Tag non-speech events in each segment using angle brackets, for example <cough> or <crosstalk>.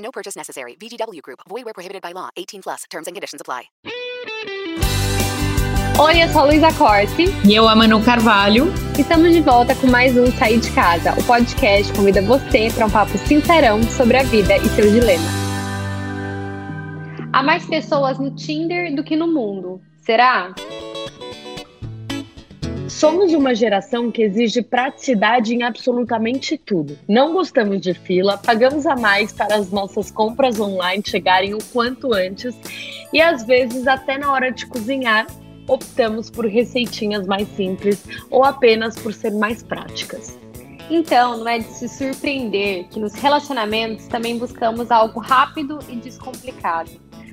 No purchase necessary. VGW Group. Void where prohibited by law. 18 plus. Terms and conditions apply. Oi, eu sou a Luísa Corsi. E eu, a Manu Carvalho. Estamos de volta com mais um Sair de Casa. O podcast convida você para um papo sincerão sobre a vida e seus dilemas. Há mais pessoas no Tinder do que no mundo. Será? Somos uma geração que exige praticidade em absolutamente tudo. Não gostamos de fila, pagamos a mais para as nossas compras online chegarem o quanto antes e às vezes até na hora de cozinhar optamos por receitinhas mais simples ou apenas por ser mais práticas. Então, não é de se surpreender que nos relacionamentos também buscamos algo rápido e descomplicado.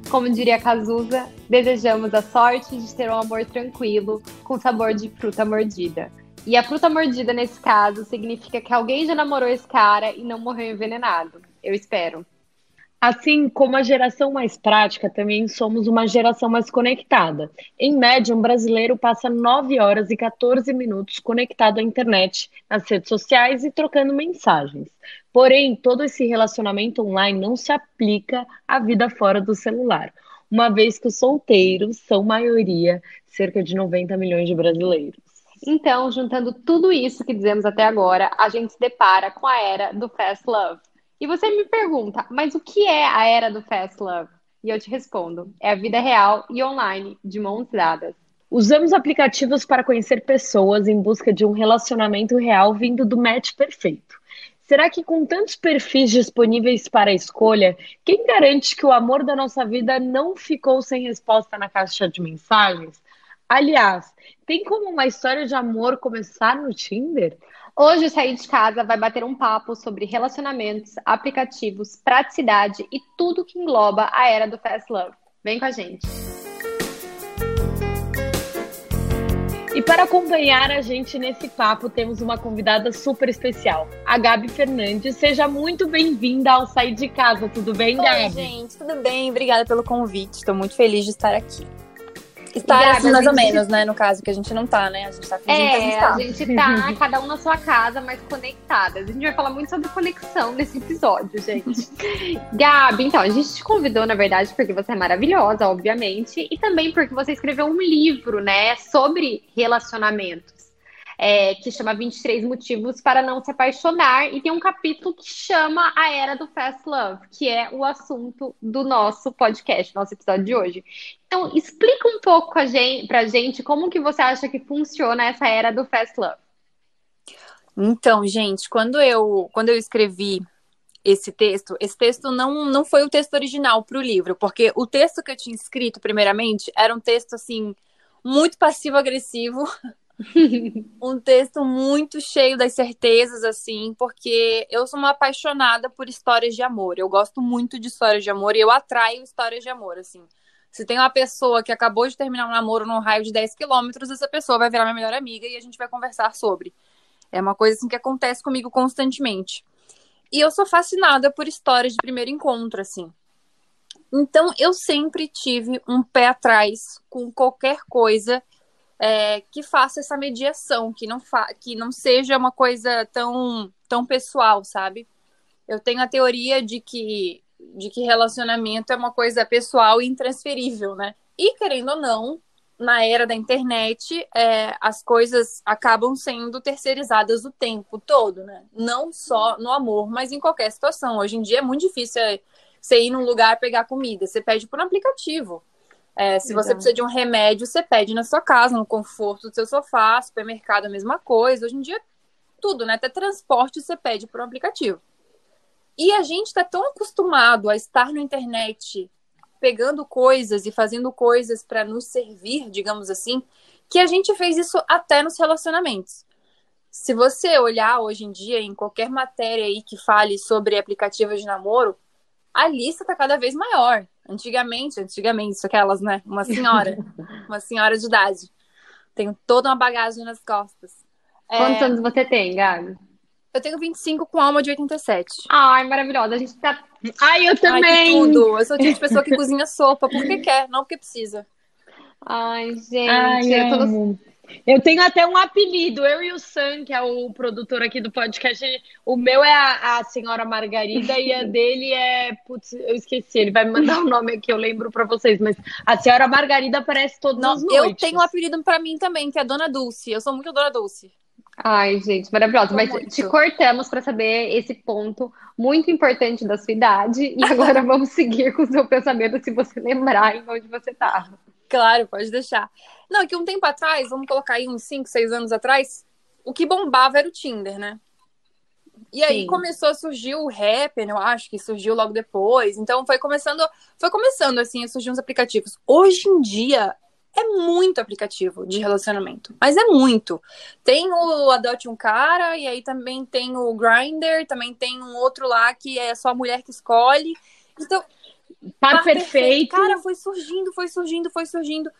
Como diria Cazuza, desejamos a sorte de ter um amor tranquilo, com sabor de fruta mordida. E a fruta mordida, nesse caso, significa que alguém já namorou esse cara e não morreu envenenado. Eu espero. Assim como a geração mais prática, também somos uma geração mais conectada. Em média, um brasileiro passa 9 horas e 14 minutos conectado à internet, nas redes sociais e trocando mensagens. Porém, todo esse relacionamento online não se aplica à vida fora do celular, uma vez que os solteiros são maioria, cerca de 90 milhões de brasileiros. Então, juntando tudo isso que dizemos até agora, a gente se depara com a era do fast love. E você me pergunta, mas o que é a era do fast love? E eu te respondo, é a vida real e online, de mãos dadas. Usamos aplicativos para conhecer pessoas em busca de um relacionamento real vindo do match perfeito. Será que com tantos perfis disponíveis para escolha, quem garante que o amor da nossa vida não ficou sem resposta na caixa de mensagens? Aliás, tem como uma história de amor começar no Tinder? Hoje o Sair de Casa vai bater um papo sobre relacionamentos, aplicativos, praticidade e tudo que engloba a era do Fast Love. Vem com a gente! E para acompanhar a gente nesse papo, temos uma convidada super especial, a Gabi Fernandes. Seja muito bem-vinda ao Sair de Casa, tudo bem, Gabi? Oi, gente, tudo bem? Obrigada pelo convite. Estou muito feliz de estar aqui. Estar Gabi, assim, mais a ou gente- menos, né? No caso, que a gente não tá, né? A gente tá fingindo que a gente É, tá. a gente tá <laughs> cada um na sua casa, mas conectadas. A gente vai falar muito sobre conexão nesse episódio, gente. <laughs> Gabi, então, a gente te convidou, na verdade, porque você é maravilhosa, obviamente, e também porque você escreveu um livro, né, sobre relacionamentos. É, que chama 23 Motivos para Não Se Apaixonar, e tem um capítulo que chama A Era do Fast Love, que é o assunto do nosso podcast, nosso episódio de hoje. Então, explica um pouco a gente, pra gente como que você acha que funciona essa era do Fast Love. Então, gente, quando eu, quando eu escrevi esse texto, esse texto não, não foi o texto original para o livro, porque o texto que eu tinha escrito, primeiramente, era um texto, assim, muito passivo-agressivo, <laughs> <laughs> um texto muito cheio das certezas, assim, porque eu sou uma apaixonada por histórias de amor. Eu gosto muito de histórias de amor e eu atraio histórias de amor, assim. Se tem uma pessoa que acabou de terminar um namoro num raio de 10 quilômetros, essa pessoa vai virar minha melhor amiga e a gente vai conversar sobre. É uma coisa assim que acontece comigo constantemente. E eu sou fascinada por histórias de primeiro encontro, assim. Então, eu sempre tive um pé atrás com qualquer coisa é, que faça essa mediação, que não, fa que não seja uma coisa tão, tão pessoal, sabe? Eu tenho a teoria de que, de que relacionamento é uma coisa pessoal e intransferível, né? E, querendo ou não, na era da internet, é, as coisas acabam sendo terceirizadas o tempo todo, né? Não só no amor, mas em qualquer situação. Hoje em dia é muito difícil é, você ir num lugar pegar comida. Você pede por um aplicativo. É, se você precisa de um remédio, você pede na sua casa, no conforto do seu sofá, supermercado, a mesma coisa. Hoje em dia, tudo, né? Até transporte você pede por um aplicativo. E a gente está tão acostumado a estar na internet pegando coisas e fazendo coisas para nos servir, digamos assim, que a gente fez isso até nos relacionamentos. Se você olhar hoje em dia em qualquer matéria aí que fale sobre aplicativos de namoro, a lista tá cada vez maior. Antigamente, antigamente, aquelas, né? Uma senhora, <laughs> uma senhora de idade. Tenho toda uma bagagem nas costas. Quantos É, anos você tem, Gabi? eu tenho 25 com alma de 87. Ai, maravilhosa. A gente tá. Ai, eu Ai, também. tudo. Eu sou o tipo de pessoa que cozinha sopa porque quer, não porque precisa. Ai, gente. Ai, eu tô... Eu tenho até um apelido, eu e o Sam, que é o produtor aqui do podcast. O meu é a, a senhora Margarida e a dele é. Putz, eu esqueci, ele vai me mandar o nome aqui, eu lembro pra vocês, mas a senhora Margarida aparece todas Não, noites. eu tenho um apelido pra mim também, que é Dona Dulce. Eu sou muito Dona Dulce. Ai, gente, maravilhosa. Mas muito. te cortamos para saber esse ponto muito importante da sua idade. E agora <laughs> vamos seguir com o seu pensamento se você lembrar em onde você estava. Claro, pode deixar. Não, é que um tempo atrás, vamos colocar aí uns 5, 6 anos atrás, o que bombava era o Tinder, né? E aí Sim. começou a surgir o Happn, eu acho que surgiu logo depois. Então foi começando, foi começando assim a surgir uns aplicativos. Hoje em dia é muito aplicativo de relacionamento, mas é muito. Tem o Adote um Cara e aí também tem o Grindr, também tem um outro lá que é só a mulher que escolhe. Então Par Par perfeito. Cara, foi surgindo, foi surgindo, foi surgindo.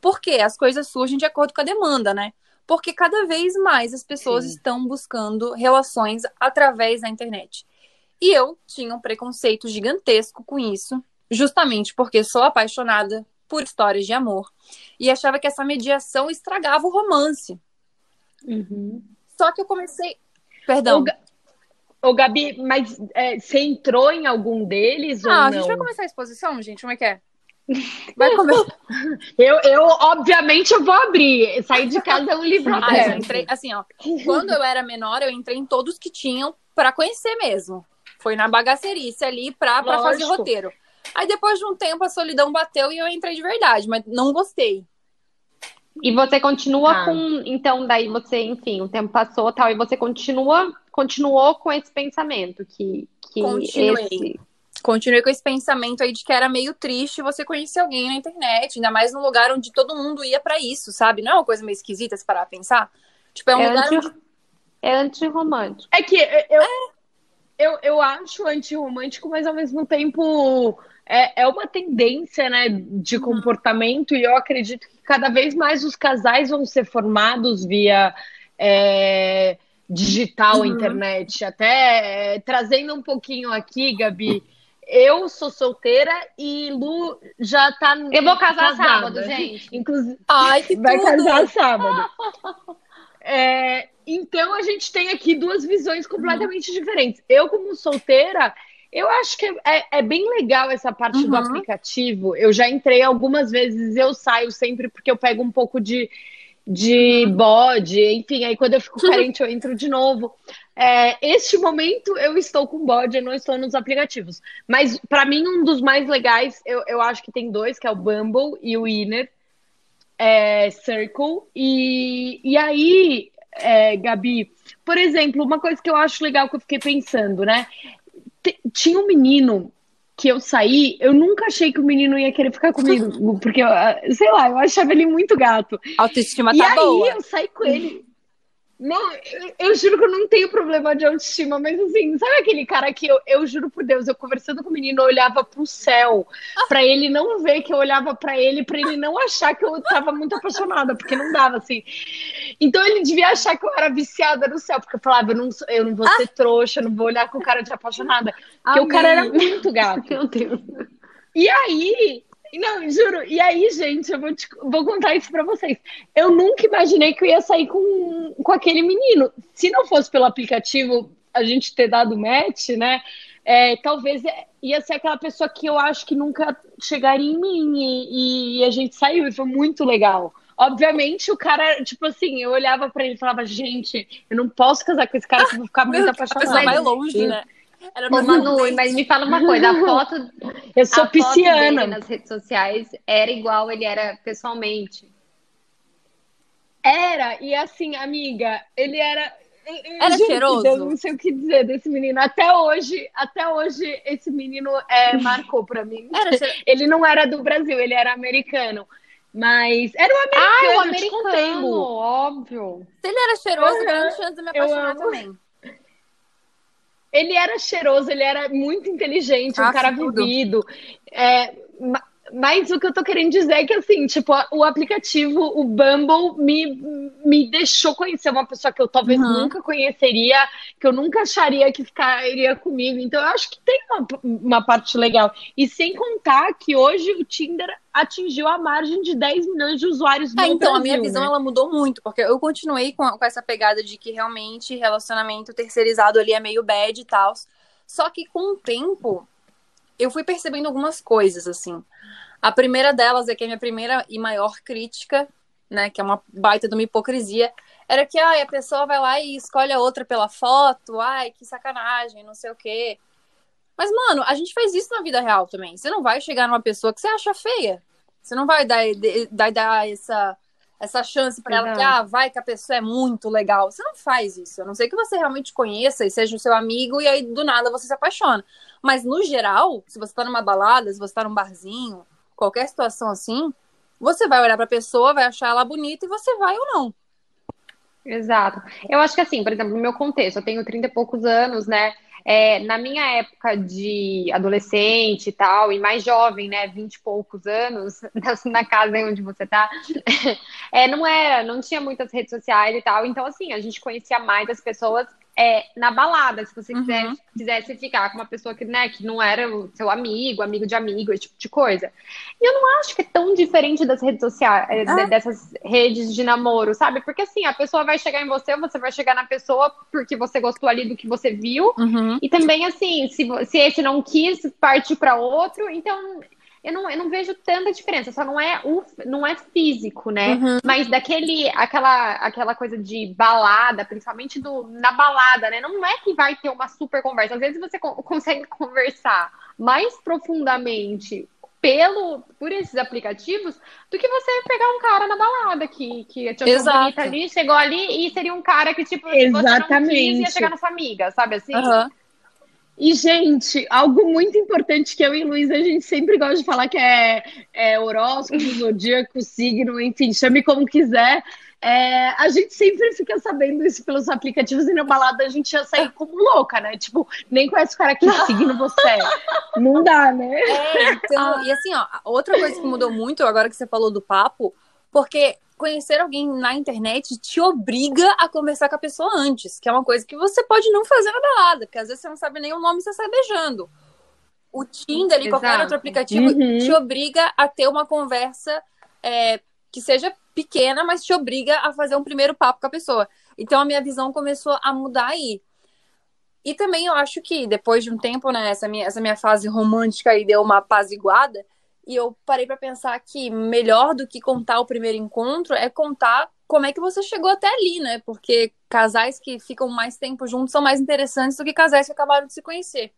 Por quê? As coisas surgem de acordo com a demanda, né? Porque cada vez mais as pessoas Sim. estão buscando relações através da internet. E eu tinha um preconceito gigantesco com isso, justamente porque sou apaixonada por histórias de amor e achava que essa mediação estragava o romance. Uhum. Só que eu comecei. Perdão. Ga- Ô, Gabi, mas é, você entrou em algum deles ou Ah, não? a gente vai começar a exposição, gente? Como é que é? <laughs> Vai começar. Eu, eu, obviamente, eu vou abrir. Sair de casa é um livro Ah, eu aberto. entrei, assim, ó. Quando eu era menor, eu entrei em todos que tinham pra conhecer mesmo. Foi na bagaceirice ali pra, pra fazer roteiro. Aí depois de um tempo a solidão bateu e eu entrei de verdade, mas não gostei. E você continua Tá. com. Então, daí você, enfim, o tempo passou tal, e você continua, continuou com esse pensamento que, que Continuei. esse. Continuei com esse pensamento aí de que era meio triste você conhecer alguém na internet, ainda mais num lugar onde todo mundo ia pra isso, sabe? Não é uma coisa meio esquisita se parar pra pensar? Tipo, é um É lugar anti- onde É antirromântico. É que eu, eu, eu acho antirromântico, mas ao mesmo tempo é, é uma tendência, né, de comportamento, e eu acredito que cada vez mais os casais vão ser formados via é, digital, internet. Até é, trazendo um pouquinho aqui, Gabi. Eu sou solteira e Lu já tá. Eu vou casar casada. sábado, <laughs> gente. Inclusive, Ai, que vai tudo! casar sábado. <laughs> É, então a gente tem aqui duas visões completamente diferentes. Eu, como solteira, eu acho que é, é bem legal essa parte do Uhum. aplicativo. Eu já entrei algumas vezes, eu saio sempre porque eu pego um pouco de, de bode, enfim, aí quando eu fico <laughs> carente eu entro de novo. É, este momento eu estou com bode, eu não estou nos aplicativos. Mas para mim, um dos mais legais, eu, eu acho que tem dois, que é o Bumble e o Inner é, Circle. E, e aí, é, Gabi, por exemplo, uma coisa que eu acho legal que eu fiquei pensando, né? T- tinha um menino que eu saí, eu nunca achei que o menino ia querer ficar comigo, <laughs> porque, eu, ah, sei lá, eu achava ele muito gato. Autoestima e tá aí boa. eu saí com ele. Não, eu, eu juro que eu não tenho problema de autoestima, mas assim, sabe aquele cara que eu, eu juro por Deus, eu conversando com o menino, eu olhava pro céu, pra ele não ver que eu olhava pra ele, pra ele não achar que eu tava muito apaixonada, porque não dava assim. Então ele devia achar que eu era viciada no céu, porque eu falava, eu não, sou- eu não vou ser trouxa, eu não vou olhar com cara de apaixonada, porque o cara era muito gato. <laughs> Meu Deus. E aí, não, juro, e aí, gente, eu vou, te- vou contar isso pra vocês. Eu nunca imaginei que eu ia sair com, com aquele menino. Se não fosse pelo aplicativo, a gente ter dado match, né? é, talvez é- ia ser aquela pessoa que eu acho que nunca chegaria em mim. E, e a gente saiu e foi muito legal. Obviamente, o cara, tipo assim, eu olhava pra ele e falava, gente, eu não posso casar com esse cara, que eu vou ficar muito <laughs> apaixonada. vai longe, né? Era Ô, Manu, mas me fala uma coisa, a <laughs> foto, Eu sou a foto dele pisciana. nas redes sociais era igual ele era pessoalmente. Era, e assim, amiga, ele era. Era por cheiroso? Eu não sei o que dizer desse menino. Até hoje, até hoje, esse menino é, marcou pra mim. Era cheiro- <laughs> Ele não era do Brasil, ele era americano. Mas era um americano, Ah, o americano, óbvio. Se ele era cheiroso, Aham, grande chance de me apaixonar também. ele era cheiroso, ele era muito inteligente, um Ah, cara tudo. vivido. É, mas o que eu tô querendo dizer é que, assim, tipo, o aplicativo, o Bumble, me, me deixou conhecer uma pessoa que eu talvez Uhum. nunca conheceria, que eu nunca acharia que ficaria comigo. Então, eu acho que tem uma, uma parte legal. E sem contar que hoje o Tinder atingiu a margem de 10 milhões de usuários no É, então, a minha Brasil, visão né? ela mudou muito, porque eu continuei com, com essa pegada de que realmente relacionamento terceirizado ali é meio bad e tal. Só que com o tempo, eu fui percebendo algumas coisas, assim. A primeira delas é que a minha primeira e maior crítica, né, que é uma baita de uma hipocrisia, era que ai, a pessoa vai lá e escolhe a outra pela foto, ai, que sacanagem, não sei o quê. Mas, mano, a gente faz isso na vida real também. Você não vai chegar numa pessoa que você acha feia. Você não vai dar, dar, dar essa, essa chance pra ela que, ah, vai que a pessoa é muito legal. Você não faz isso. A não ser que você realmente conheça e seja o seu amigo e aí do nada você se apaixona. Mas no geral, se você tá numa balada, se você tá num barzinho, qualquer situação assim, você vai olhar pra pessoa, vai achar ela bonita e você vai ou não. Exato. Eu acho que assim, por exemplo, no meu contexto, eu tenho 30 e poucos anos, né? É, na minha época de adolescente e tal, e mais jovem, né, 20 e poucos anos, <laughs> na, casa onde você tá, <laughs> é, não era, não tinha muitas redes sociais e tal, então assim, a gente conhecia mais as pessoas é, na balada, se você quiser, Uhum. quisesse ficar com uma pessoa que, né, que não era o seu amigo, amigo de amigo, esse tipo de coisa. E eu não acho que é tão diferente das redes sociais, é, Ah. dessas redes de namoro, sabe? Porque assim, a pessoa vai chegar em você, você vai chegar na pessoa porque você gostou ali do que você viu. Uhum. E também, assim, se, se esse não quis, parte para outro. Então, eu não, eu não vejo tanta diferença. Só não é, o, não é físico, né? Uhum. Mas daquele, aquela, aquela coisa de balada, principalmente do, na balada, né? Não é que vai ter uma super conversa. Às vezes você co- consegue <laughs> conversar mais profundamente pelo, por esses aplicativos do que você pegar um cara na balada que, que te achou Exato. bonita ali, chegou ali e seria um cara que, tipo, se você não quis, ia Exatamente. chegar na sua amiga, sabe assim? Aham. E, gente, algo muito importante que eu e Luísa, a gente sempre gosta de falar que é, é horóscopo, zodíaco, signo, enfim, chame como quiser. É, a gente sempre fica sabendo isso pelos aplicativos e na balada a gente já sai como louca, né? Tipo, nem conhece o cara que <laughs> signo você é. Não dá, né? É, então, e assim, ó, outra coisa que mudou muito agora que você falou do papo, porque conhecer alguém na internet te obriga a conversar com a pessoa antes, que é uma coisa que você pode não fazer na balada, porque às vezes você não sabe nem o nome e você sai beijando. O Tinder e qualquer outro aplicativo Uhum. te obriga a ter uma conversa é, que seja pequena, mas te obriga a fazer um primeiro papo com a pessoa. Então a minha visão começou a mudar aí. E também eu acho que depois de um tempo, né, essa minha, essa minha fase romântica aí deu uma apaziguada, e eu parei pra pensar que melhor do que contar o primeiro encontro é contar como é que você chegou até ali, né? Porque casais que ficam mais tempo juntos são mais interessantes do que casais que acabaram de se conhecer.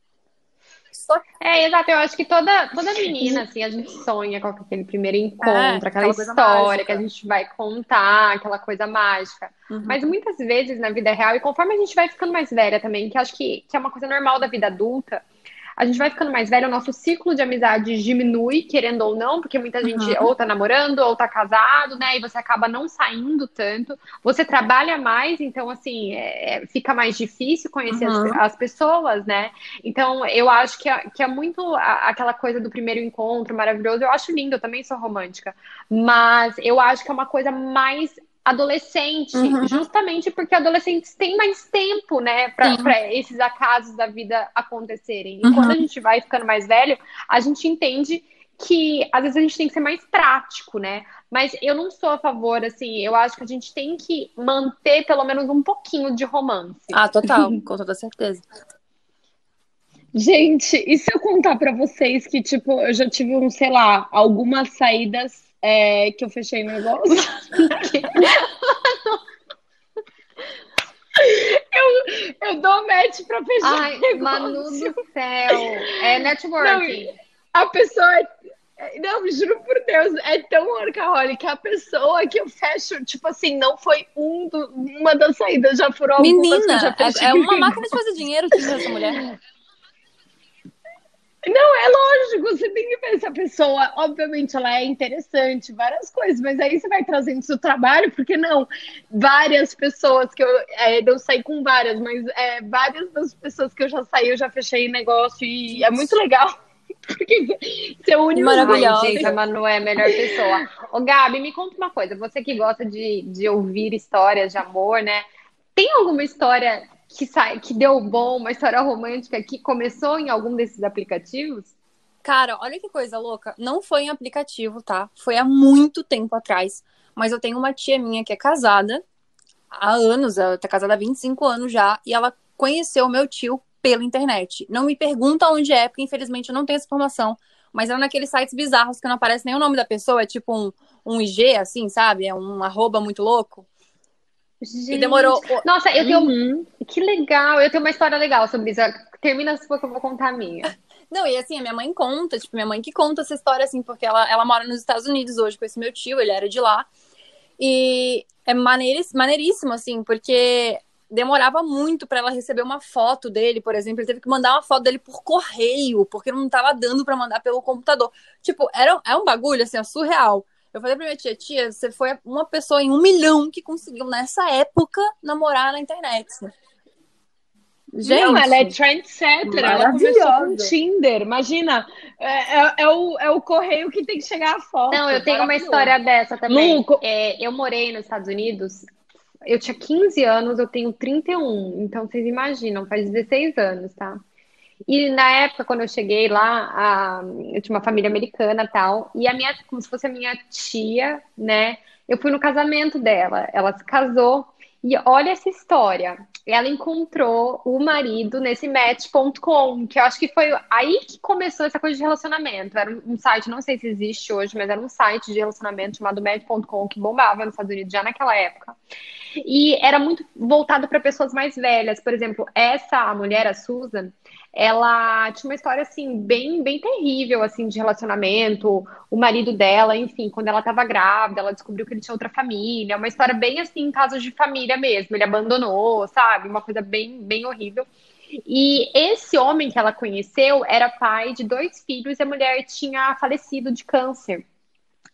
Só É, exato. Eu acho que toda, toda menina, assim, a gente sonha com aquele primeiro encontro, É, aquela aquela história mágica. que a gente vai contar, aquela coisa mágica. Uhum. Mas muitas vezes na vida real, e conforme a gente vai ficando mais velha também, que acho que, que é uma coisa normal da vida adulta, a gente vai ficando mais velha, o nosso ciclo de amizade diminui, querendo ou não, porque muita gente Uhum. ou tá namorando ou tá casado, né? E você acaba não saindo tanto. Você trabalha mais, então, assim, é- fica mais difícil conhecer as- Uhum. as, pessoas, né? Então, eu acho que é, que é muito a- aquela coisa do primeiro encontro maravilhoso. Eu acho lindo, eu também sou romântica. Mas eu acho que é uma coisa mais adolescente, Uhum. justamente porque adolescentes têm mais tempo, né, para esses acasos da vida acontecerem. E Uhum. quando a gente vai ficando mais velho, a gente entende que às vezes a gente tem que ser mais prático, né? Mas eu não sou a favor, assim, eu acho que a gente tem que manter pelo menos um pouquinho de romance. Ah, total, <laughs> com toda certeza. Gente, e se eu contar pra vocês que, tipo, eu já tive um, sei lá, algumas saídas é, que eu fechei negócio? <laughs> eu, eu dou match pra fechar Ai, negócio. Manu do céu. É networking. A pessoa. é- Não, juro por Deus, é tão workaholic que a pessoa que eu fecho, tipo assim, não foi um do- uma das saídas, já foram algumas que eu Menina, já fechei. é, é uma máquina de fazer dinheiro, tinha essa mulher. <laughs> Não, é lógico, você tem que ver se a pessoa, obviamente, ela é interessante, várias coisas, mas aí você vai trazendo seu trabalho, porque não? Várias pessoas que eu. É, eu saí com várias, mas é, várias das pessoas que eu já saí, eu já fechei negócio e é muito legal. <laughs> Porque você une Maravilhosa. Ai, gente, a Manu é a melhor pessoa. Ô, Gabi, me conta uma coisa. Você que gosta de, de ouvir histórias de amor, né? Tem alguma história que, sai, que deu bom, uma história romântica que começou em algum desses aplicativos? Cara, olha que coisa louca. Não foi em aplicativo, tá? Foi há muito tempo atrás. Mas eu tenho uma tia minha que é casada há anos, ela tá casada há 25 anos já, e ela conheceu o meu tio pela internet. Não me pergunta onde é, porque infelizmente eu não tenho essa informação. Mas era naqueles sites bizarros que não aparece nem o nome da pessoa, é tipo um, um IG, assim, sabe? É um arroba muito louco. Gente. E demorou. Nossa, eu tenho. Uhum. Que legal! Eu tenho uma história legal sobre isso. Termina se for que eu vou contar a minha. <laughs> Não, e assim, a minha mãe conta, tipo, minha mãe que conta essa história, assim, porque ela, ela mora nos Estados Unidos hoje com esse meu tio, ele era de lá. E é maneiríssimo, assim, porque demorava muito para ela receber uma foto dele, por exemplo. Ele teve que mandar uma foto dele por correio, porque não tava dando para mandar pelo computador. Tipo, era, é um bagulho, assim, surreal. Eu falei pra minha tia, tia, você foi uma pessoa em um milhão que conseguiu, nessa época, namorar na internet. Gente, não, ela é trendsetter, ela começou com Tinder. Imagina, é, é, é, o, é o correio que tem que chegar a foto. Não, eu tenho uma história dessa também. É, eu morei nos Estados Unidos, eu tinha 15 anos, eu tenho 31, então vocês imaginam, faz 16 anos, tá? E na época, quando eu cheguei lá, a, eu tinha uma família americana tal, e a minha, como se fosse a minha tia, né? Eu fui no casamento dela, ela se casou, e olha essa história. Ela encontrou o marido nesse match.com, que eu acho que foi aí que começou essa coisa de relacionamento. Era um site, não sei se existe hoje, mas era um site de relacionamento chamado match.com que bombava nos Estados Unidos já naquela época. E era muito voltado para pessoas mais velhas. Por exemplo, essa mulher, a Susan, ela tinha uma história assim bem bem terrível assim de relacionamento o marido dela enfim quando ela estava grávida ela descobriu que ele tinha outra família uma história bem assim casos de família mesmo ele abandonou sabe uma coisa bem bem horrível. E esse homem que ela conheceu era pai de dois filhos e a mulher tinha falecido de câncer.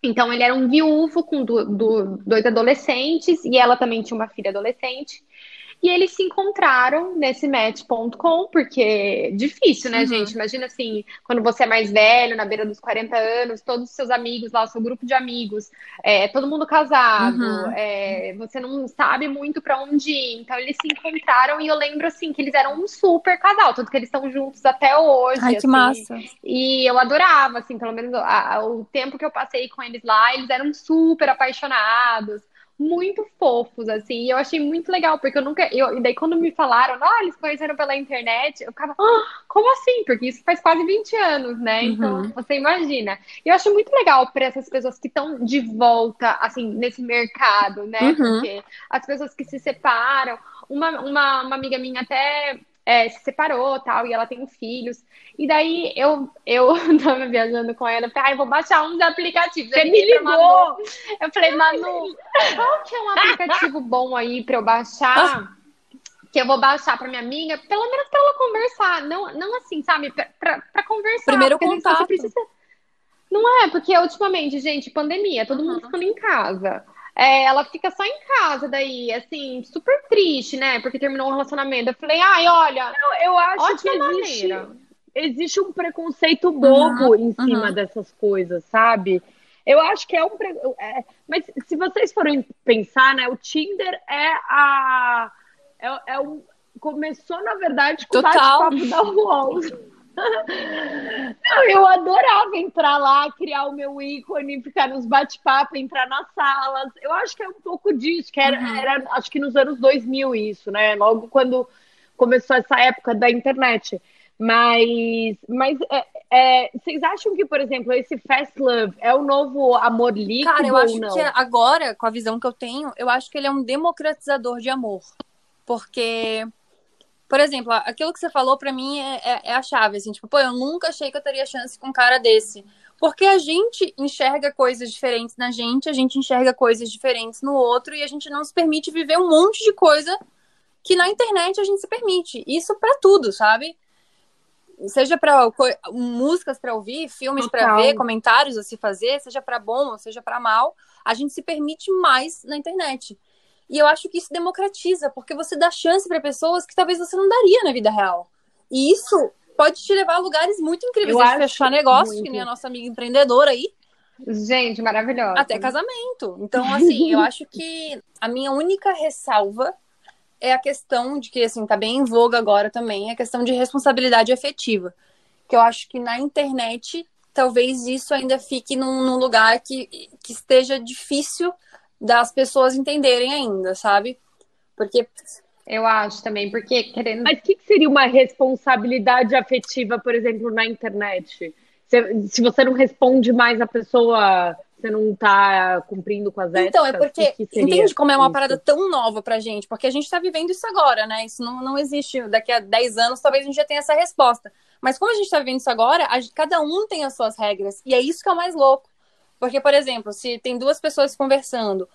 Então ele era um viúvo com do, do, dois adolescentes e ela também tinha uma filha adolescente e eles se encontraram nesse match.com, porque é difícil, né, uhum. gente? Imagina assim, quando você é mais velho, na beira dos 40 anos, todos os seus amigos lá, o seu grupo de amigos, é, todo mundo casado, uhum. é, você não sabe muito para onde ir. Então eles se encontraram e eu lembro assim que eles eram um super casal, tanto que eles estão juntos até hoje. Ai, assim, que massa. E eu adorava, assim, pelo menos a, a, o tempo que eu passei com eles lá, eles eram super apaixonados muito fofos, assim, e eu achei muito legal, porque eu nunca, eu, e daí quando me falaram, ah, eles conheceram pela internet, eu ficava, ah, como assim? Porque isso faz quase 20 anos, né? Então, uhum. você imagina. E eu acho muito legal para essas pessoas que estão de volta, assim, nesse mercado, né? Uhum. Porque as pessoas que se separam, uma, uma, uma amiga minha até é, se separou tal, e ela tem filhos. E daí eu, eu <laughs> tava viajando com ela, falei, ai, vou baixar uns aplicativos. Você me ligou! Eu falei, Manu, qual que é um aplicativo <laughs> bom aí pra eu baixar? Que eu vou baixar pra minha amiga, pelo menos pra ela conversar. Não, não assim, sabe? Pra, pra, pra conversar. Primeiro contato. Precisa... Não é, porque ultimamente, gente, pandemia, todo mundo ficando em casa. É, ela fica só em casa daí, assim, super triste, né? Porque terminou um relacionamento. Eu falei, ai, olha, eu, eu acho que existe, existe um preconceito bobo uhum, em cima uhum. dessas coisas, sabe? Eu acho que é um. É, mas se vocês forem pensar, né? O Tinder é a. É, é um, começou, na verdade, com Total. o bate-papo da UOL. <laughs> Não, eu adorava entrar lá, criar o meu ícone, ficar nos bate-papo, entrar nas salas. Eu acho que é um pouco disso, que era, uhum. era, acho que nos anos 2000 isso, né? Logo quando começou essa época da internet. Mas, mas é, é, vocês acham que, por exemplo, esse Fast Love é o novo amor líquido Cara, eu acho ou não? que agora, com a visão que eu tenho, eu acho que ele é um democratizador de amor. Porque por exemplo, aquilo que você falou para mim é, é, é, a chave, assim, tipo, pô, eu nunca achei que eu teria chance com um cara desse. Porque a gente enxerga coisas diferentes na gente, a gente enxerga coisas diferentes no outro e a gente não se permite viver um monte de coisa que na internet a gente se permite. Isso para tudo, sabe? seja para músicas para ouvir, filmes para ver, comentários a se fazer, seja para bom ou seja para mal, a gente se permite mais na internet. E eu acho que isso democratiza, porque você dá chance para pessoas que talvez você não daria na vida real. E isso pode te levar a lugares muito incríveis. Eu fechar negócio, muito. que nem a nossa amiga empreendedora aí. Gente, maravilhosa. Até casamento. Então, assim, eu <laughs> acho que a minha única ressalva é a questão de que, assim, tá bem em voga agora também, a questão de responsabilidade afetiva. Que eu acho que na internet, talvez isso ainda fique num, num lugar que, que esteja difícil das pessoas entenderem ainda, sabe? Porque eu acho também, porque querendo. Mas o que, que, seria uma responsabilidade afetiva, por exemplo, na internet? Se, se você não responde mais a pessoa, você não tá cumprindo com as éticas? Então, é porque. Que que entende como é uma isso? parada tão nova pra gente? Porque a gente tá vivendo isso agora, né? Isso não, não existe. Daqui a 10 anos, talvez a gente já tenha essa resposta. Mas como a gente tá vivendo isso agora, a, cada um tem as suas regras. E é isso que é o mais louco. Porque, por exemplo, se tem duas pessoas conversando,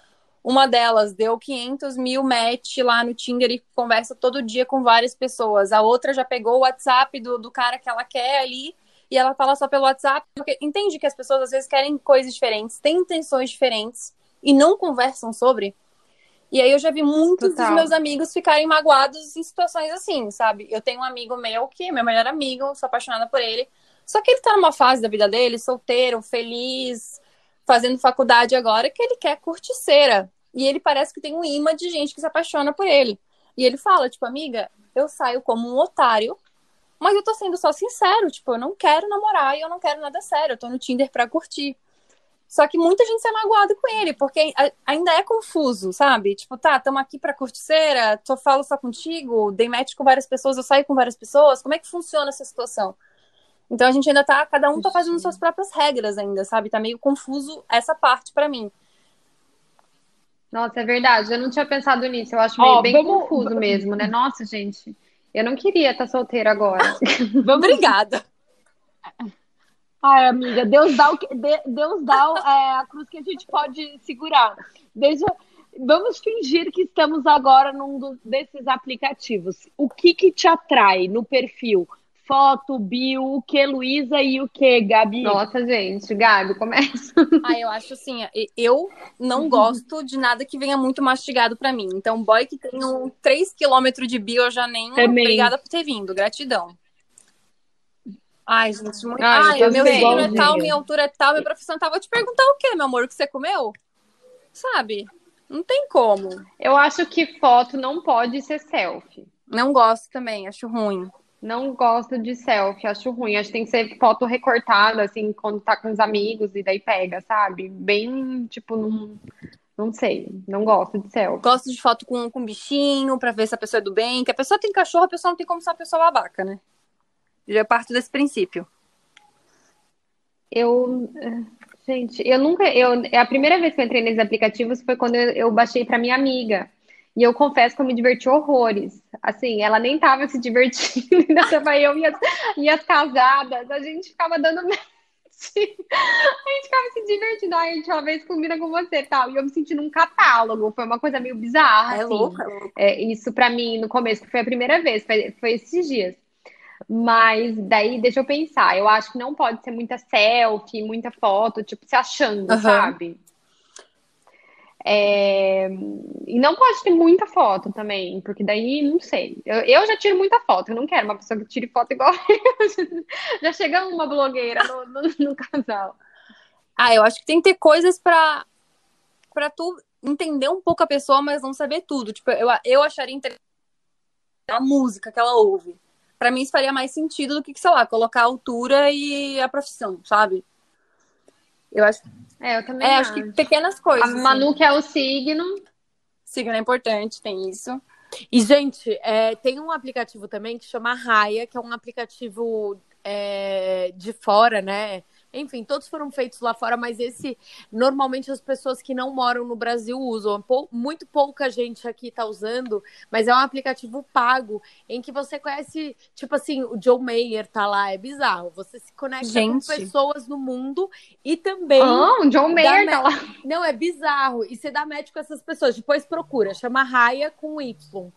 uma delas deu 500 mil match lá no Tinder e conversa todo dia com várias pessoas. A outra já pegou o WhatsApp do, do cara que ela quer ali e ela fala só pelo WhatsApp. Porque entende que as pessoas às vezes querem coisas diferentes, têm intenções diferentes e não conversam sobre. E aí eu já vi muitos Total. dos meus amigos ficarem magoados em situações assim, sabe? Eu tenho um amigo meu que é meu melhor amigo, sou apaixonada por ele. Só que ele tá numa fase da vida dele, solteiro, feliz, fazendo faculdade agora, que ele quer curticeira. E ele parece que tem um imã de gente que se apaixona por ele. E ele fala, tipo, amiga, eu saio como um otário, mas eu tô sendo só sincero, tipo, eu não quero namorar e eu não quero nada sério, eu tô no Tinder pra curtir. Só que muita gente se é magoada com ele, porque ainda é confuso, sabe? Tipo, tá, tamo aqui pra curticeira, só falo só contigo, dei match com várias pessoas, eu saio com várias pessoas, como é que funciona essa situação? Então a gente ainda tá, cada um tá fazendo suas próprias regras ainda, sabe? Tá meio confuso essa parte para mim. Nossa, é verdade. Eu não tinha pensado nisso. Eu acho meio oh, bem vamos... confuso mesmo, né? Nossa, gente. Eu não queria estar solteira agora. <laughs> Obrigada. Ai, amiga, Deus dá, o que, Deus dá é, a cruz que a gente pode segurar. Deixa, vamos fingir que estamos agora num desses aplicativos. O que, que te atrai no perfil? Foto, bio, o que, Luísa, e o que, Gabi? Nossa, gente, Gabi, começa. Ah, eu acho assim, eu não gosto de nada que venha muito mastigado para mim. Então, boy que tem um 3 km de bio, eu já nem. Também. Obrigada por ter vindo, gratidão. Ai, gente, muito. Ai, Ai meu signo é tal, minha altura é tal, minha profissão é tal. Vou te perguntar o que, meu amor, o que você comeu? Sabe? Não tem como. Eu acho que foto não pode ser selfie. Não gosto também, acho ruim. Não gosto de selfie, acho ruim. Acho que tem que ser foto recortada, assim, quando tá com os amigos e daí pega, sabe? Bem, tipo, não, não sei. Não gosto de selfie. Gosto de foto com, com bichinho, pra ver se a pessoa é do bem. Que a pessoa tem cachorro, a pessoa não tem como ser uma pessoa babaca, né? Já parto desse princípio. Eu. Gente, eu nunca. Eu, a primeira vez que eu entrei nesses aplicativos foi quando eu, eu baixei pra minha amiga. E eu confesso que eu me diverti horrores. Assim, ela nem tava se divertindo, ainda <laughs> tava eu e as, e as casadas, a gente ficava dando <laughs> match. A gente ficava se divertindo. A gente uma vez combina com você tal. E eu me senti num catálogo. Foi uma coisa meio bizarra. É assim. louco, é louco. É, isso pra mim, no começo, que foi a primeira vez, foi, foi esses dias. Mas daí, deixa eu pensar. Eu acho que não pode ser muita selfie, muita foto, tipo, se achando, uhum. sabe? É... E não pode ter muita foto também, porque daí não sei. Eu, eu, já tiro muita foto, eu não quero uma pessoa que tire foto igual <laughs> já chega uma blogueira no, no, no, casal. Ah, eu acho que tem que ter coisas pra, pra tu entender um pouco a pessoa, mas não saber tudo. Tipo, eu, eu acharia interessante a música que ela ouve. Pra mim, isso faria mais sentido do que, sei lá, colocar a altura e a profissão, sabe? Eu acho é, eu também é, acho. acho que pequenas coisas. A Manu, assim. que é o signo. Signo é importante, tem isso. E, gente, é, tem um aplicativo também que chama Raya, que é um aplicativo é, de fora, né? Enfim, todos foram feitos lá fora, mas esse normalmente as pessoas que não moram no Brasil usam. Muito pouca gente aqui está usando, mas é um aplicativo pago em que você conhece, tipo assim, o Joe Mayer tá lá, é bizarro. Você se conecta gente. com pessoas no mundo e também. Ah, o Joe Mayer tá lá. Não, é bizarro. E você dá match com essas pessoas. Depois procura, chama Raia com Y.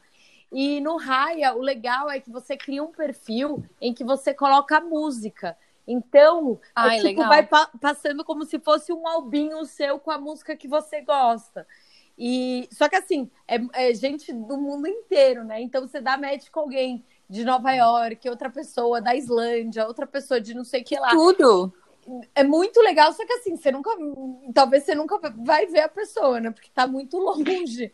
E no Raya, o legal é que você cria um perfil em que você coloca música. Então, Ai, é, tipo, legal. vai pa- passando como se fosse um albinho seu com a música que você gosta. E só que assim, é, é gente do mundo inteiro, né? Então você dá match com alguém de Nova York, outra pessoa da Islândia, outra pessoa de não sei o que lá. Tudo. É muito legal, só que assim, você nunca. Talvez você nunca vai ver a pessoa, né? Porque tá muito longe.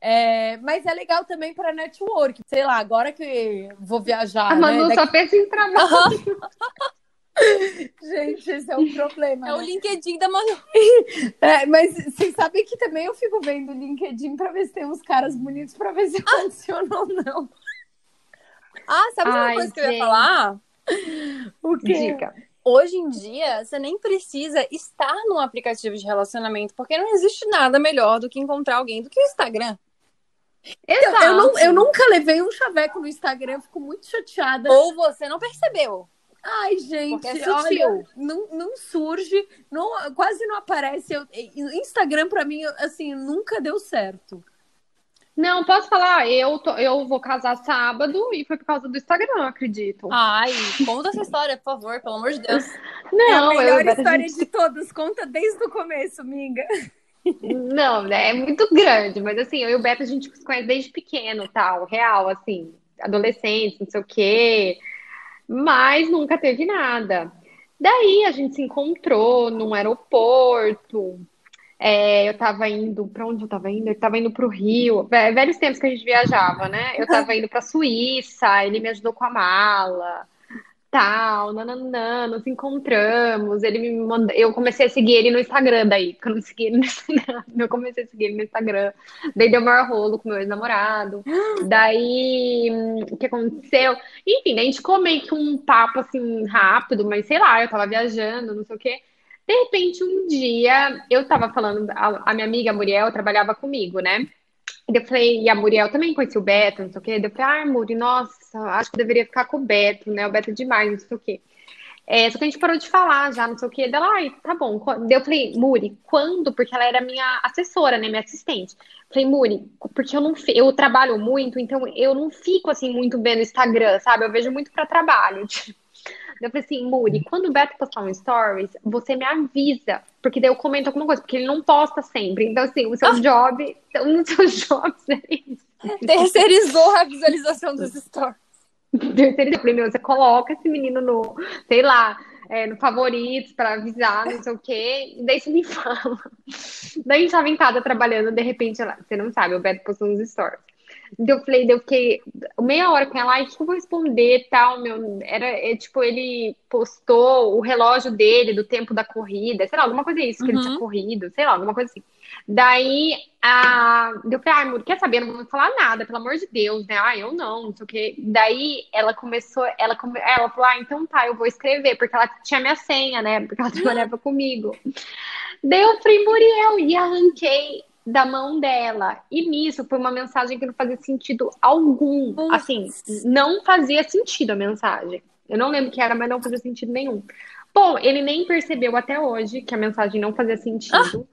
É, mas é legal também para network. Sei lá, agora que vou viajar. A Manu né? só pensa em trabalho. <laughs> Gente, esse é o problema. É o né? LinkedIn da Manu. É, mas vocês sabem que também eu fico vendo o LinkedIn pra ver se tem uns caras bonitos pra ver se funciona ou não. Ah, sabe uma Ai, coisa que eu ia gente. falar? O quê? Dica. Hoje em dia, você nem precisa estar num aplicativo de relacionamento, porque não existe nada melhor do que encontrar alguém do que o Instagram. Exato. Eu, não- eu nunca levei um chaveco no Instagram, eu fico muito chateada. Ou você não percebeu. Ai, gente, é olha, não, não surge, não, quase não aparece. Eu, Instagram, pra mim, assim, nunca deu certo. Não, posso falar? Eu, tô- eu vou casar sábado e foi por causa do Instagram, eu acredito. Ai, conta essa história, por favor, pelo amor de Deus. não, é a melhor eu, história gente- de todas. Conta desde o começo, minga. Não, né? É muito grande, mas assim, eu e o Beto a gente se conhece desde pequeno, tal, real, assim, adolescente, não sei o quê, mas nunca teve nada. Daí a gente se encontrou num aeroporto. é, eu tava indo, pra onde eu tava indo? Eu tava indo pro Rio, Vé- velhos tempos que a gente viajava, né? Eu tava indo pra Suíça, ele me ajudou com a mala. Tal, nananã, nos encontramos. Ele me manda... Eu comecei a seguir ele no Instagram daí, porque eu não segui ele no Instagram. <laughs> Eu comecei a seguir ele no Instagram. Daí deu maior rolo com meu ex-namorado. <gasps> Daí, hum, o que aconteceu? Enfim, a gente ficou meio que um papo assim rápido, mas sei lá, eu tava viajando, não sei o quê. De repente, um dia, eu tava falando, a minha amiga Muriel trabalhava comigo, né? Eu falei, e a Muriel também conhecia o Beto, não sei o quê. Eu falei, ai, Muri, nossa, acho que deveria ficar com o Beto, né? O Beto é demais, não sei o quê. É, só que a gente parou de falar já, não sei o quê. Daí ela, ai, tá bom. Eu falei, Muri, quando? Porque ela era minha assessora, né? Minha assistente. Falei, Muri, porque eu não eu trabalho muito, então eu não fico assim muito vendo Instagram, sabe? Eu vejo muito pra trabalho. <laughs> tipo. Eu falei assim, Muri, quando o Beto postar um stories, você me avisa, porque daí eu comento alguma coisa, porque ele não posta sempre. Então, assim, o seu job, <laughs> um dos seus jobs é isso. Terceirizou a visualização dos stories. Terceiro, eu falei, meu, você coloca esse menino no, sei lá, é, no favoritos pra avisar, não sei o quê, e daí você me fala. Daí a gente tava em casa trabalhando, de repente, ela, você não sabe, o Beto postou uns stories. Eu falei, eu fiquei meia hora com ela, ai, o que eu vou responder e tal, meu, era, é, tipo, ele postou o relógio dele, do tempo da corrida, sei lá, alguma coisa isso, que ele tinha corrido, sei lá, alguma coisa assim. Daí, a... eu falei, ai, amor, quer saber? Eu não vou falar nada, pelo amor de Deus, né? Ah, eu não, não sei o quê. Daí, ela começou, ela, come... ela falou, ah, então tá, eu vou escrever, porque ela tinha minha senha, né? Porque ela <laughs> trabalhava comigo. Daí eu falei, Muriel, e arranquei da mão dela. E nisso foi uma mensagem que não fazia sentido algum. Assim, não fazia sentido a mensagem. Eu não lembro o que era, mas não fazia sentido nenhum. Bom, ele nem percebeu até hoje que a mensagem não fazia sentido.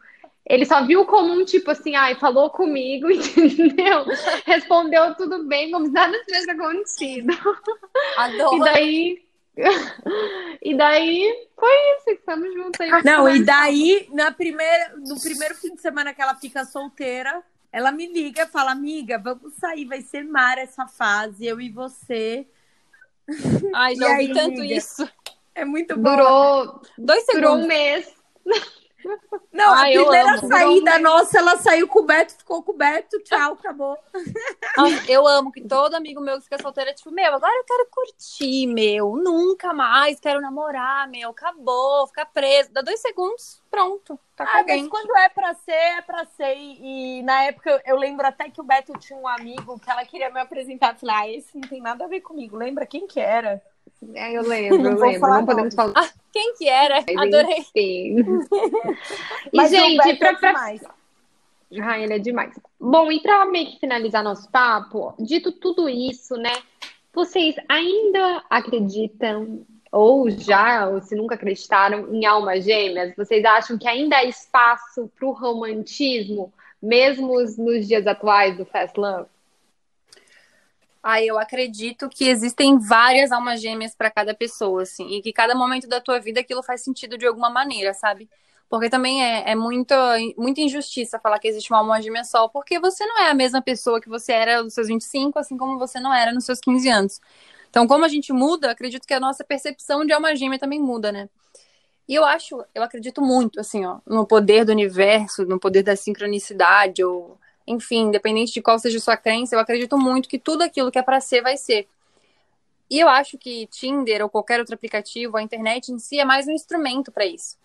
Ele só viu como um tipo assim, ai, falou comigo, <laughs> entendeu? Respondeu tudo bem, como se nada tivesse acontecido. E Adoro. daí. <laughs> E daí foi isso, estamos juntos aí. Não, e daí, na primeira, no primeiro fim de semana que ela fica solteira, ela me liga e fala, amiga, vamos sair, vai ser mar essa fase, eu e você. Ai, <laughs> já ouvi tanto amiga? isso. É muito bom. Durou, Dois durou um segundos. mês. <laughs> Não, Ai, a eu primeira amo. saída nossa, ela saiu com o Beto, ficou com o Beto, tchau, acabou. Eu amo que todo amigo meu que fica solteiro é tipo, meu, agora eu quero curtir, meu. Nunca mais quero namorar, meu. Acabou, ficar preso. Dá dois segundos, pronto. Tá com Ah, mas quando é pra ser, é pra ser. E, e na época eu, eu lembro até que o Beto tinha um amigo que ela queria me apresentar. Eu falei, ah, esse não tem nada a ver comigo. Lembra quem que era? É, eu lembro, Não eu lembro. falar Não podemos falar. Ah, quem que era? Mas, Adorei. enfim. <laughs> E, Mas o gente, pra, é pra... demais. Ah, ele é demais. Bom, e pra meio que finalizar nosso papo, dito tudo isso, né? Vocês ainda acreditam, ou já, ou se nunca acreditaram, em almas gêmeas? Vocês acham que ainda há espaço pro romantismo, mesmo nos dias atuais do Fast Love? Ah, eu acredito que existem várias almas gêmeas para cada pessoa, assim, e que cada momento da tua vida aquilo faz sentido de alguma maneira, sabe? Porque também é, é muito, muita injustiça falar que existe uma alma gêmea só, porque você não é a mesma pessoa que você era nos seus 25, assim como você não era nos seus 15 anos. Então, como a gente muda, acredito que a nossa percepção de alma gêmea também muda, né? E eu acho, eu acredito muito, assim, ó, no poder do universo, no poder da sincronicidade, ou enfim, independente de qual seja a sua crença, eu acredito muito que tudo aquilo que é para ser vai ser. E eu acho que Tinder ou qualquer outro aplicativo, a internet em si é mais um instrumento para isso.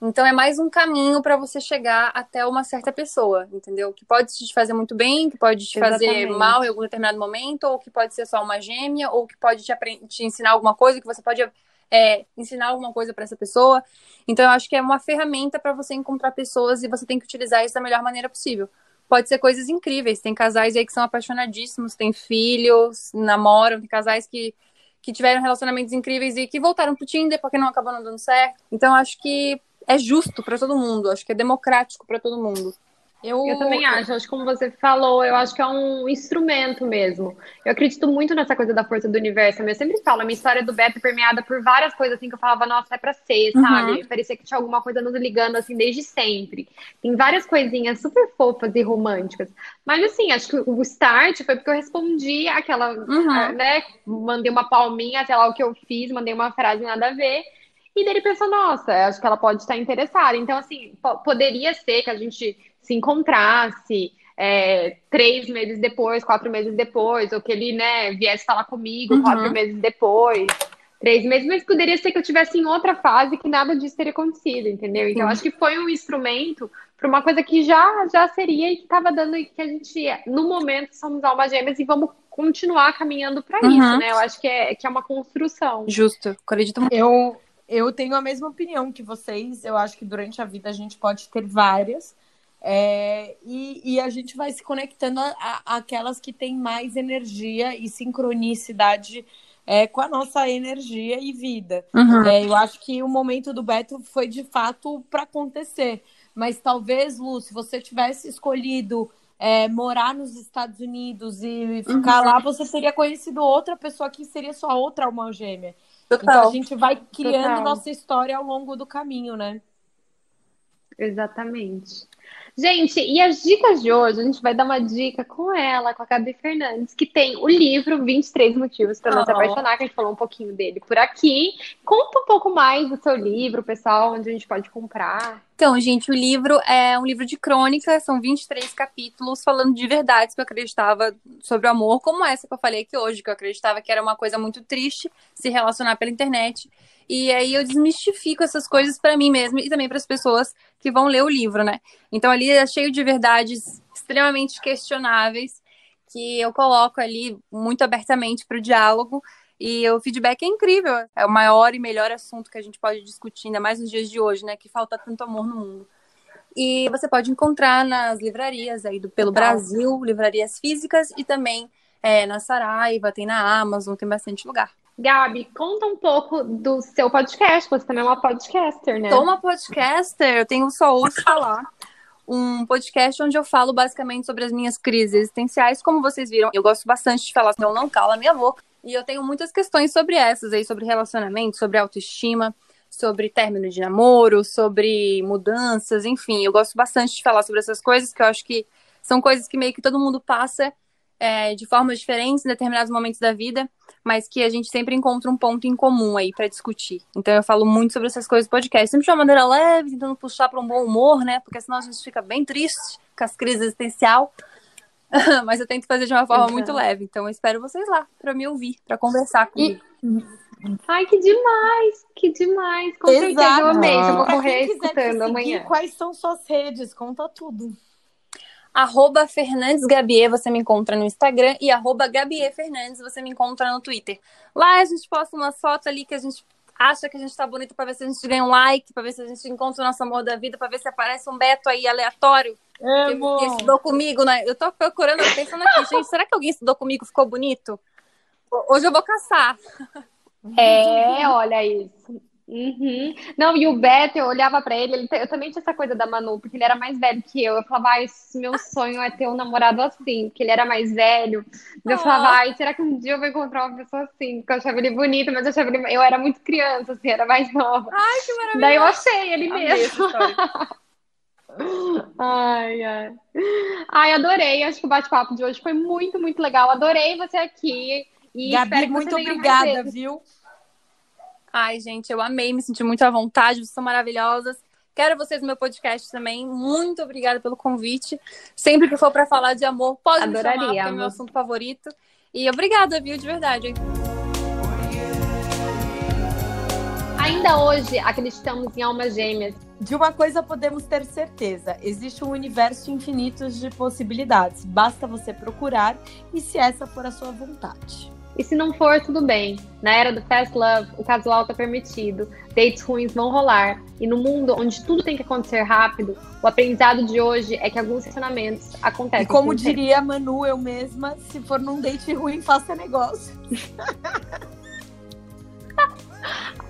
Então é mais um caminho para você chegar até uma certa pessoa, entendeu? Que pode te fazer muito bem, que pode te Exatamente. fazer mal em algum determinado momento, ou que pode ser só uma gêmea, ou que pode te, te ensinar alguma coisa, que você pode é, ensinar alguma coisa para essa pessoa. Então eu acho que é uma ferramenta para você encontrar pessoas e você tem que utilizar isso da melhor maneira possível pode ser coisas incríveis. Tem casais aí que são apaixonadíssimos, tem filhos, namoram, tem casais que, que tiveram relacionamentos incríveis e que voltaram pro Tinder porque não acabou não dando certo. Então acho que é justo para todo mundo, acho que é democrático para todo mundo. Eu, eu também acho, acho que como você falou, eu acho que é um instrumento mesmo. Eu acredito muito nessa coisa da força do universo. Eu sempre falo, a minha história do Beto é permeada por várias coisas assim que eu falava, nossa, é pra ser, uhum. sabe? Parecia que tinha alguma coisa nos ligando assim desde sempre. Tem várias coisinhas super fofas e românticas. Mas assim, acho que o start foi porque eu respondi aquela, uhum. né? Mandei uma palminha, sei lá o que eu fiz, mandei uma frase nada a ver. E daí ele pensou, nossa, acho que ela pode estar interessada. Então, assim, poderia ser que a gente se encontrasse é, três meses depois, quatro meses depois, ou que ele, né, viesse falar comigo uhum. quatro meses depois, três meses, mas poderia ser que eu tivesse em outra fase que nada disso teria acontecido, entendeu? Então, uhum. acho que foi um instrumento para uma coisa que já, já seria e que estava dando que a gente, no momento, somos almas gêmeas e vamos continuar caminhando para uhum. isso, né? Eu acho que é, que é uma construção. Justo, acredito muito. Eu, eu tenho a mesma opinião que vocês, eu acho que durante a vida a gente pode ter várias, é, e, e, a gente vai se conectando àquelas que têm mais energia e sincronicidade é, com a nossa energia e vida. Uhum. É, eu acho que o momento do Beto foi de fato para acontecer. Mas talvez, Lu, se você tivesse escolhido é, morar nos Estados Unidos e ficar uhum. lá, você teria conhecido outra pessoa que seria sua outra alma gêmea. Total. Então a gente vai criando Total. nossa história ao longo do caminho, né? Exatamente. Gente, e as dicas de hoje, a gente vai dar uma dica com ela, com a Gabi Fernandes, que tem o livro 23 Motivos para Não Se Apaixonar, que a gente falou um pouquinho dele por aqui. Conta um pouco mais do seu livro, pessoal, onde a gente pode comprar. Então, gente, o livro é um livro de crônica, são 23 capítulos falando de verdades que eu acreditava sobre o amor, como essa que eu falei aqui hoje, que eu acreditava que era uma coisa muito triste se relacionar pela internet. E aí eu desmistifico essas coisas para mim mesma e também para as pessoas que vão ler o livro, né? Então ali é cheio de verdades extremamente questionáveis que eu coloco ali muito abertamente para o diálogo. E o feedback é incrível. É o maior e melhor assunto que a gente pode discutir, ainda mais nos dias de hoje, né? Que falta tanto amor no mundo. E você pode encontrar nas livrarias aí do, pelo Brasil, livrarias físicas e também é, na Saraiva, tem na Amazon, tem bastante lugar. Gabi, conta um pouco do seu podcast. Você também é uma podcaster, né? Sou uma podcaster, eu tenho só ouço falar. Um podcast onde eu falo basicamente sobre as minhas crises existenciais. Como vocês viram, eu gosto bastante de falar, então não cala minha boca. E eu tenho muitas questões sobre essas aí, sobre relacionamento, sobre autoestima, sobre término de namoro, sobre mudanças, enfim. Eu gosto bastante de falar sobre essas coisas, que eu acho que são coisas que meio que todo mundo passa é, de formas diferentes em determinados momentos da vida, mas que a gente sempre encontra um ponto em comum aí para discutir. Então eu falo muito sobre essas coisas no podcast, sempre de uma maneira leve, tentando puxar para um bom humor, né? Porque senão a gente fica bem triste com as crises existencial. <laughs> mas eu tento fazer de uma forma muito leve. Então eu espero vocês lá para me ouvir, para conversar comigo. E... Ai, que demais! Que demais! Com Exato. certeza eu amei. Eu vou correr escutando amanhã. Quais são suas redes? Conta tudo arroba Fernandes Gabier, você me encontra no Instagram, e arroba Gabier Fernandes, você me encontra no Twitter. Lá a gente posta uma foto ali que a gente acha que a gente tá bonito para ver se a gente ganha um like, para ver se a gente encontra o nosso amor da vida, para ver se aparece um Beto aí aleatório. É, que, que, estudou comigo, né? Eu tô procurando, pensando aqui, gente, será que alguém estudou comigo ficou bonito? Hoje eu vou caçar. É, olha isso. Uhum. Não, e o Beto, eu olhava pra ele, ele, eu também tinha essa coisa da Manu, porque ele era mais velho que eu. Eu falava, ai, meu sonho é ter um namorado assim, porque ele era mais velho. Eu falava, ai, será que um dia eu vou encontrar uma pessoa assim? Porque eu achava ele bonito, mas eu achava ele. Eu era muito criança, assim, era mais nova. Ai, que maravilha! Daí eu achei ele Amei mesmo. <laughs> Ai, ai. Ai, adorei. Acho que o bate-papo de hoje foi muito, muito legal. Adorei você aqui. E espero Gabi, que muito obrigada, viu? Ai, gente, eu amei, me senti muito à vontade, vocês são maravilhosas. Quero vocês no meu podcast também. Muito obrigada pelo convite. Sempre que for pra falar de amor, pode me chamar, porque é meu assunto favorito. E obrigada, viu, de verdade. Ainda hoje acreditamos em almas gêmeas. De uma coisa podemos ter certeza: existe um universo infinito de possibilidades. Basta você procurar e se essa for a sua vontade. E se não for, tudo bem. Na era do fast love, o casual tá permitido, dates ruins vão rolar. E no mundo onde tudo tem que acontecer rápido, o aprendizado de hoje é que alguns relacionamentos acontecem. E como tempo. diria a Manu, eu mesma, se for num date ruim, faça negócio. <laughs>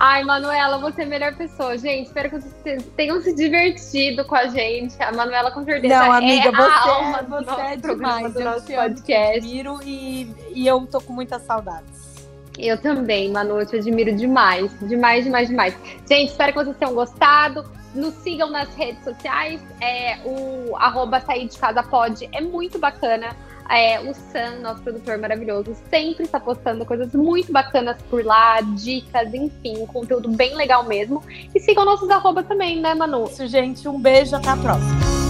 Ai, Manuela, você é a melhor pessoa. Gente, espero que vocês tenham se divertido com a gente. A Manuela, com certeza, Não, amiga, é você, a alma do você nosso é programa, demais. do Eu nosso te podcast. admiro e, e eu tô com muitas saudades. Eu também, Manu, eu te admiro demais. Demais, demais, demais. Gente, espero que vocês tenham gostado. Nos sigam nas redes sociais. É, o arroba sair de casa pode. É muito bacana. É, o Sam, nosso produtor maravilhoso, sempre está postando coisas muito bacanas por lá, dicas, enfim, um conteúdo bem legal mesmo. E sigam nossos arroba também, né, Manu? Isso, gente. Um beijo, até a próxima.